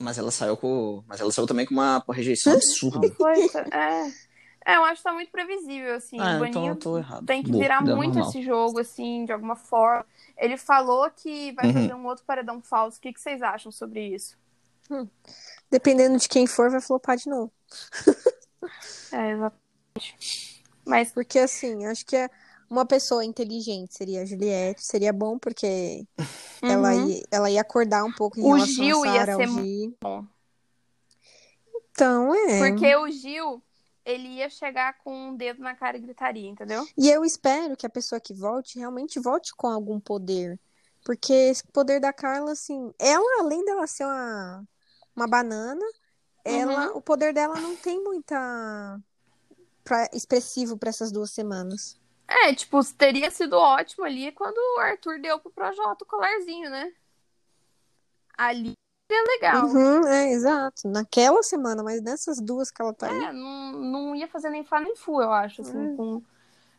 S1: Mas ela saiu com. Mas ela saiu também com uma rejeição absurda.
S2: Foi, é. é, eu acho que tá muito previsível, assim.
S1: Ah,
S2: o
S1: então
S2: Boninho
S1: eu tô errado.
S2: tem que
S1: Boa,
S2: virar muito
S1: normal.
S2: esse jogo, assim, de alguma forma. Ele falou que vai
S1: Uhum.
S2: fazer um outro paredão falso. O que, que vocês acham sobre isso?
S3: Dependendo de quem for, vai flopar de novo.
S2: É, exatamente. Mas
S3: Porque, assim, acho que é uma pessoa inteligente seria a Juliette. Seria bom, porque ela,
S2: uhum.
S3: ia, ela ia acordar um pouco em
S2: O
S3: relação
S2: Gil
S3: a
S2: ia
S3: Sarah, ao
S2: ser
S3: Gi.
S2: bom.
S3: Então, é.
S2: Porque o Gil, ele ia chegar com um dedo na cara e gritaria, entendeu?
S3: E eu espero que a pessoa que volte realmente volte com algum poder. Porque esse poder da Carla, assim, ela, além dela ser uma, uma banana, ela, o poder dela não tem muita pra, expressivo para essas duas semanas.
S2: É, tipo, teria sido ótimo ali quando o Arthur deu pro Projota o colarzinho, né? Ali é legal.
S3: Uhum, é, exato. Naquela semana, mas nessas duas que ela tá aí.
S2: É, não, não ia fazer nem fá nem fu, eu acho, assim, com,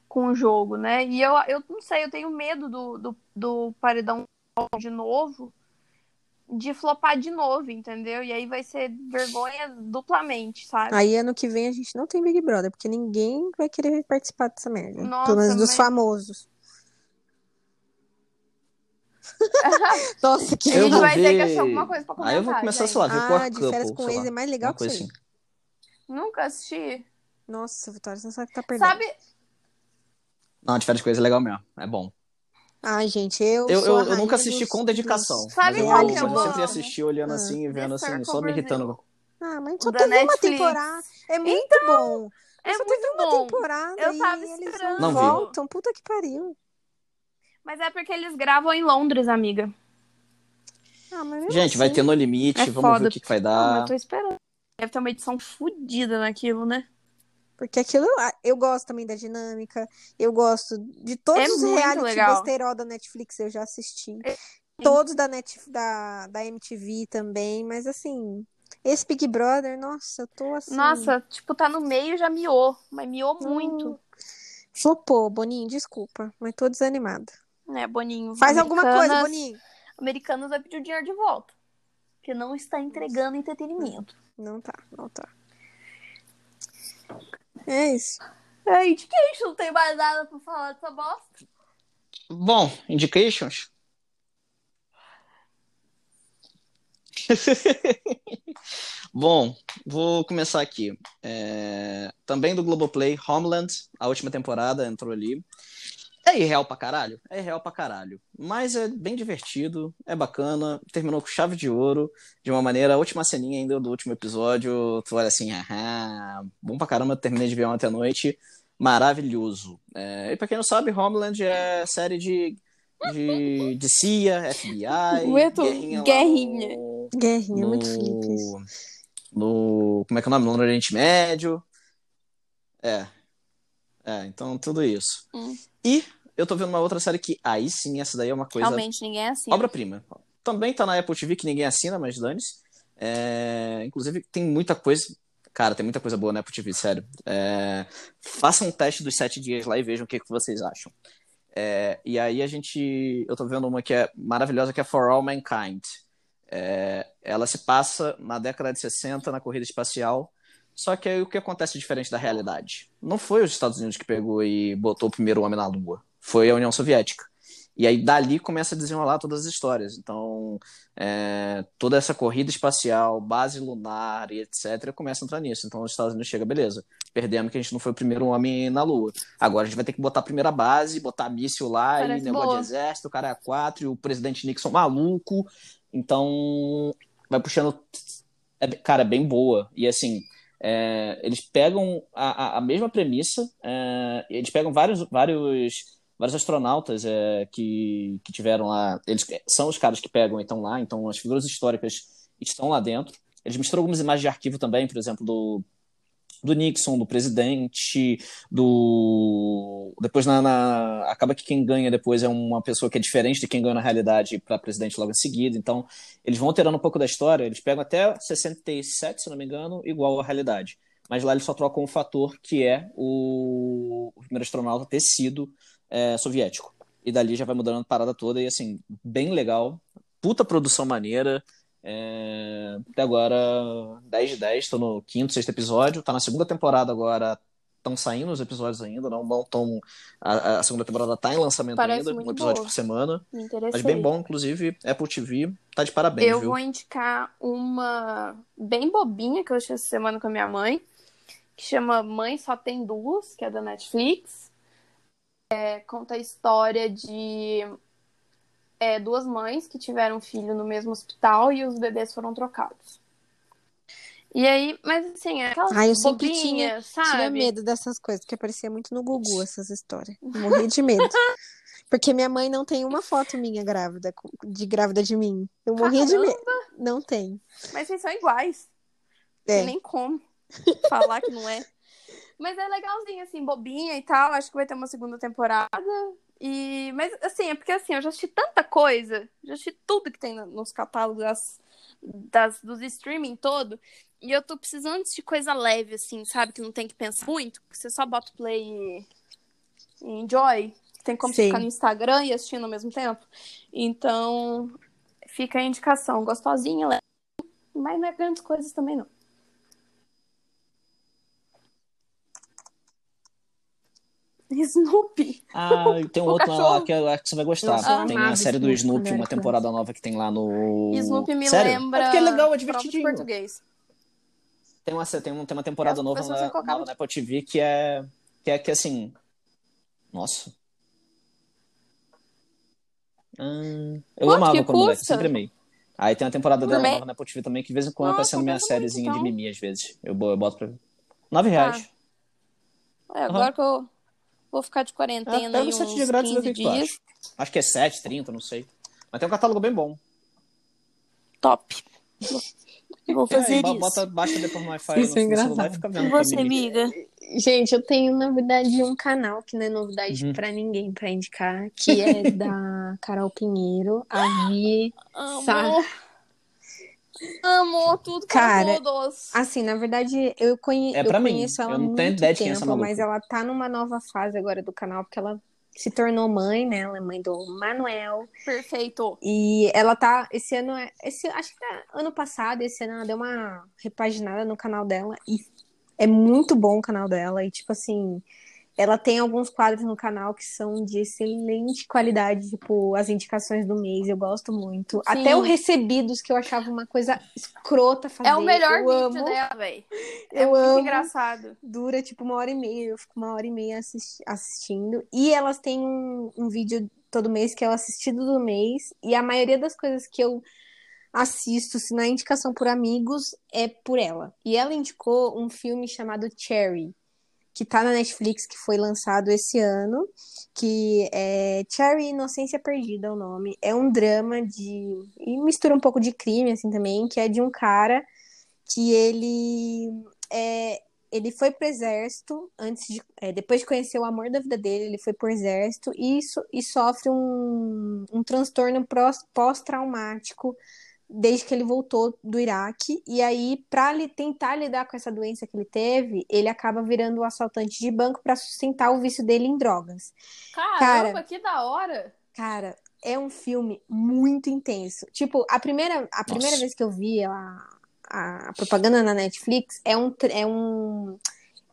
S2: com o jogo, né? E eu, eu não sei, eu tenho medo do, do, do paredão de novo, de flopar de novo, entendeu? E aí vai ser vergonha duplamente, sabe?
S3: Aí ano que vem a gente não tem Big Brother, porque ninguém vai querer participar dessa merda.
S2: Nossa,
S3: Pelo menos dos
S2: mas-
S3: famosos. Nossa, que
S2: A
S1: Eu
S2: gente
S1: vou
S2: vai ter que
S1: ver-
S2: achar alguma coisa pra comentar.
S1: Aí eu vou começar,
S2: gente.
S1: sei lá, ver
S3: Ah,
S1: Power
S3: de
S1: Couple,
S3: férias com ex é mais legal que
S1: coisa
S3: isso
S1: assim.
S2: Nunca assisti.
S3: Nossa, Vitória, você não sabe o que tá perdendo.
S2: Sabe,
S1: Não, de férias com ex é legal mesmo. É bom.
S3: Ai, gente, eu.
S1: Eu,
S3: sou
S1: eu, eu nunca assisti
S3: dos-
S1: com dedicação.
S3: dos-
S2: Sabe
S1: mas eu,
S3: que
S1: eu
S3: eu
S1: sempre assisti olhando
S3: Ah.
S1: assim e vendo assim, só me irritando.
S3: Ah, mas só teve uma temporada. É muito bom.
S2: é
S3: só
S2: muito
S3: teve uma
S2: bom.
S3: temporada
S2: Eu
S3: e
S2: tava
S3: eles
S2: esperando.
S3: não voltam. Puta que pariu.
S2: Mas é porque eles gravam em Londres, amiga.
S3: Ah,
S1: Gente, vai
S3: assim-
S1: ter no limite,
S2: É
S1: vamos
S2: foda.
S1: ver o que, que vai dar.
S2: eu tô esperando. Deve ter uma edição fodida naquilo, né?
S3: Porque aquilo, ah, eu gosto também da dinâmica, eu gosto de todos
S2: É
S3: os reality
S2: legal.
S3: besterol da Netflix, eu já assisti.
S2: É,
S3: Todos da, Net, da, da MTV também, mas assim, esse Big Brother, nossa, eu tô assim.
S2: Nossa, tipo, tá no meio já miou. Mas miou muito.
S3: Flopou, Boninho, desculpa, mas tô desanimada.
S2: Né, Boninho?
S3: Faz alguma coisa, Boninho.
S2: Americanas vai pedir o dinheiro de volta. Porque não está entregando entretenimento.
S3: Não tá, não tá. É isso.
S2: A gente não tem mais nada pra falar dessa bosta?
S1: Bom, indications. Bom, vou começar aqui. É, Também do Globoplay, Homeland, a última temporada entrou ali. É irreal pra caralho? É irreal pra caralho. Mas é bem divertido, é bacana. Terminou com chave de ouro, de uma maneira. A última ceninha ainda do último episódio, tu olha assim, ah, bom pra caramba, terminei de ver ontem à noite. Maravilhoso. É, e pra quem não sabe, Homeland é série de, de, de CIA, FBI.
S2: Muito
S1: guerrinha.
S2: guerrinha.
S1: no-
S3: Guerrinha, muito isso.
S1: no. Como é que é o nome? No Oriente Médio. É. É, então tudo isso.
S2: Hum.
S1: E eu tô vendo uma outra série que aí sim, essa daí é uma coisa.
S2: Realmente, ninguém assim.
S1: Obra-prima. Também tá na Apple TV que ninguém assina, mas dane-se. É, Inclusive, tem muita coisa. Cara, tem muita coisa boa na Apple TV, sério. É, Façam um teste dos sete dias lá e vejam o que, que vocês acham. É, E aí a gente. Eu tô vendo uma que é maravilhosa, que é For All Mankind. É, Ela se passa na década de 60, na corrida espacial. Só que aí o que acontece diferente da realidade? Não foi os Estados Unidos que pegou e botou o primeiro homem na Lua. Foi a União Soviética. E aí dali começa a desenrolar todas as histórias. Então, é, toda essa corrida espacial, base lunar e etc., começa a entrar nisso. Então, os Estados Unidos chega, beleza, perdemos que a gente não foi o primeiro homem na Lua. Agora a gente vai ter que botar a primeira base, botar míssil lá
S2: Parece
S1: e negócio
S2: boa.
S1: de exército, o cara é quatro, e o presidente Nixon maluco. Então, vai puxando. É, cara, é bem boa. E assim, é, eles pegam a, a, mesma premissa, é, eles pegam vários, vários, vários astronautas é, que, que tiveram lá. Eles são os caras que pegam e estão lá, então as figuras históricas estão lá dentro. Eles misturam algumas imagens de arquivo também, por exemplo, do, do Nixon, do presidente, do. Depois na, na- acaba que quem ganha depois é uma pessoa que é diferente de quem ganha na realidade para presidente logo em seguida. Então, eles vão alterando um pouco da história, eles pegam até 67, se não me engano, igual à realidade. Mas lá eles só trocam um fator que é o, o primeiro astronauta ter sido é, soviético. E dali já vai mudando a parada toda, e assim, bem legal. Puta produção maneira. É, até agora, 10 de 10, tô no quinto, sexto episódio. Tá na segunda temporada agora, estão saindo os episódios ainda, não, não tão. A, a segunda temporada tá em lançamento
S2: Parece
S1: ainda, um episódio
S2: boa.
S1: por semana.
S2: Me
S1: Mas bem bom, inclusive, Apple TV tá de parabéns,
S2: Eu
S1: viu?
S2: vou indicar uma bem bobinha que eu assisti essa semana com a minha mãe, que chama Mãe Só Tem Duas, que é da Netflix. É, conta a história de é, duas mães que tiveram filho no mesmo hospital e os bebês foram trocados. E aí, mas assim, é aquelas
S3: Ai, eu sempre Tinha
S2: sabe?
S3: medo dessas coisas, porque aparecia muito no Gugu essas histórias. Morri de medo. Porque minha mãe não tem uma foto minha grávida, de grávida de mim. Eu morria de medo. Não tem.
S2: Mas vocês são iguais.
S3: É.
S2: Nem como falar que não é. Mas é legalzinho, assim, bobinha e tal. Acho que vai ter uma segunda temporada. E... Mas, assim, é porque assim, eu já assisti tanta coisa. Já assisti tudo que tem nos catálogos das, das, dos streaming todo. E eu tô precisando de coisa leve, assim, sabe? Que não tem que pensar muito. Que você só bota o play e, e enjoy. Tem como
S3: Sim.
S2: ficar no Instagram e assistindo ao mesmo tempo. Então, fica a indicação. Gostosinha, leve. Mas não é grandes coisas também, não. Snoopy.
S1: Ah, tem um outro
S2: cachorro.
S1: lá que eu acho que você vai gostar.
S3: Nossa,
S1: tem a série do
S3: Snoopy
S1: uma temporada nova que tem lá no.
S2: Snoopy me
S1: Sério?
S2: lembra.
S1: É porque é legal, é divertidinho.
S2: português.
S1: Tem uma, tem, um- tem uma temporada nova na,
S2: se colocavam-
S1: nova na Apple TV que é. Que é que assim. Nossa. Hum, eu
S2: Quanto
S1: amava quando moleque, sempre amei. Aí tem uma temporada dela nova na Apple TV também, que de vez em quando tá
S2: Nossa,
S1: sendo minha sériezinha de
S2: então.
S1: mimi às vezes. Eu, eu boto pra ver. Nove reais.
S2: É, agora que eu vou ficar de quarentena aí uns
S1: de grátis e vê o
S2: 15
S1: que que tu
S2: dias.
S1: Acho que é 7, 30, não sei. Mas tem um catálogo bem bom.
S2: Top. Vou- Vou
S1: É,
S2: fazer
S1: bo-
S2: isso.
S1: bota, baixa depois no Wi-Fi
S3: Isso
S1: no,
S3: é
S1: no celular
S3: engraçado.
S1: e fica vendo.
S2: E você, amiga?
S3: Gente, eu tenho, na verdade, um canal que não é novidade
S1: Uhum.
S3: pra ninguém pra indicar, que é da Carol Pinheiro, a Vi. Sa-
S2: Amo. Tudo
S3: Cara,
S2: com todos.
S3: Assim, na verdade, eu, conhe...
S1: É
S3: eu
S1: pra mim.
S3: conheço ela
S1: Eu não
S3: muito
S1: tenho ideia de quem é
S3: tempo,
S1: essa
S3: mas ela tá numa nova fase agora do canal, porque ela se tornou mãe, né? Ela é mãe do Manuel.
S2: Perfeito.
S3: E ela tá, esse ano, é- esse, acho que é ano passado, esse ano ela deu uma repaginada no canal dela e é muito bom o canal dela. E, tipo assim, ela tem alguns quadros no canal que são de excelente qualidade, tipo, as indicações do mês, eu gosto muito. Até o Recebidos, que eu achava uma coisa escrota fazer.
S2: É o melhor
S3: eu
S2: vídeo
S3: amo.
S2: dela, velho. É
S3: Eu
S2: muito
S3: amo.
S2: engraçado.
S3: Dura, tipo, uma hora e meia. Eu fico uma hora e meia assisti- assistindo. E elas têm um, um vídeo todo mês que é o assistido do mês. E a maioria das coisas que eu assisto, se na indicação por amigos, é por ela. E ela indicou um filme chamado Cherry, que tá na Netflix, que foi lançado esse ano, que é Cherry Inocência Perdida é o nome. É um drama de... e mistura um pouco de crime, assim, também, que é de um cara que ele é, ele foi pro exército antes de, é, depois de conhecer o amor da vida dele, ele foi pro exército e, so- e sofre um, um transtorno pós-traumático desde que ele voltou do Iraque. E aí, para ele tentar lidar com essa doença que ele teve, ele acaba virando um assaltante de banco para sustentar o vício dele em drogas.
S2: Caramba,
S3: Cara.
S2: que da hora.
S3: Cara, é um filme muito intenso. Tipo, a primeira, a primeira
S1: Nossa.
S3: vez que eu vi a, a propaganda na Netflix é um, é um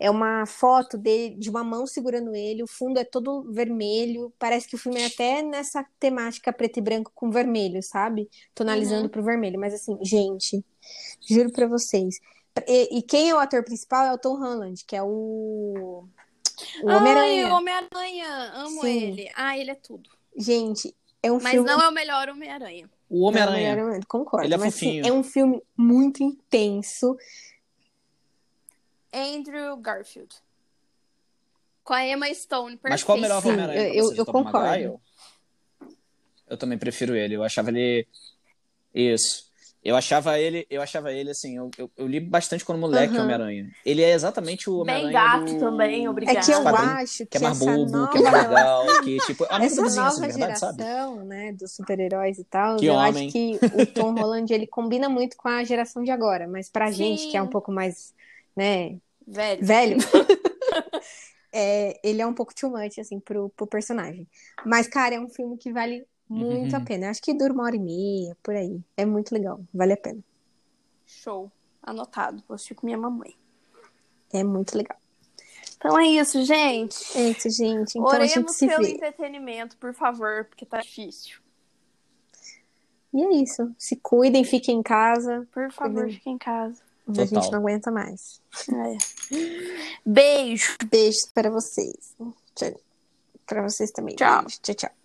S3: é uma foto dele, de uma mão segurando ele, o fundo é todo vermelho, parece que o filme é até nessa temática preto e branco com vermelho, sabe? Tonalizando
S2: Uhum.
S3: pro vermelho, mas assim, gente, juro pra vocês. E, e quem é o ator principal é o Tom Holland, que é o, o
S2: Ai,
S3: Homem-Aranha.
S2: o Homem-Aranha. Amo
S3: Sim.
S2: ele. Ah, ele é tudo.
S3: Gente, é um
S2: Mas
S3: filme
S2: não é o melhor Homem-Aranha.
S1: O Homem-Aranha.
S3: Concordo.
S1: Ele é
S3: mas, assim,
S1: fofinho.
S3: é um filme muito intenso.
S2: Andrew Garfield. Com a Emma Stone. Perfeito.
S1: Mas qual é o melhor
S3: Sim,
S1: Homem-Aranha?
S3: eu- eu
S1: Tobey
S3: concordo.
S1: Maguire? Eu também prefiro ele. Eu achava ele. Isso. Eu achava ele, eu achava ele assim, eu, eu, eu li bastante quando moleque
S3: Aham.
S1: Homem-Aranha. Ele é exatamente o
S2: Bem
S1: Homem-Aranha
S2: gato
S1: do...
S2: também,
S3: É
S2: obrigada.
S3: que eu acho que,
S1: Que é mais bobo,
S3: nova,
S1: que é mais legal, que tipo, é muito
S3: essa nova
S1: assim, de verdade, sabe?
S3: geração, né, dos super-heróis e tal,
S1: Que
S3: eu
S1: homem.
S3: acho que o Tom Holland ele combina muito com a geração de agora, mas pra
S2: Sim.
S3: gente que é um pouco mais, né,
S2: Velho.
S3: velho, é, ele é um pouco too much, assim, pro, pro personagem. Mas, cara, é um filme que vale muito a
S1: Uhum.
S3: pena. Acho que dura uma hora e meia, por aí. É muito legal, vale a pena.
S2: Show. Anotado. Vou assistir com minha mamãe.
S3: É muito legal.
S2: Então é isso, gente.
S3: É isso, gente. Então a gente
S2: Oremos
S3: se
S2: pelo
S3: vê.
S2: entretenimento, por favor, porque tá difícil.
S3: E é isso. Se cuidem, fiquem em casa.
S2: Por favor,
S3: Cuidem.
S2: fique em casa.
S3: A
S1: Total.
S3: gente não aguenta mais.
S2: É. Beijo.
S3: Beijos para vocês. Tchau. Para vocês também.
S2: Tchau.
S3: Beijo. Tchau, tchau.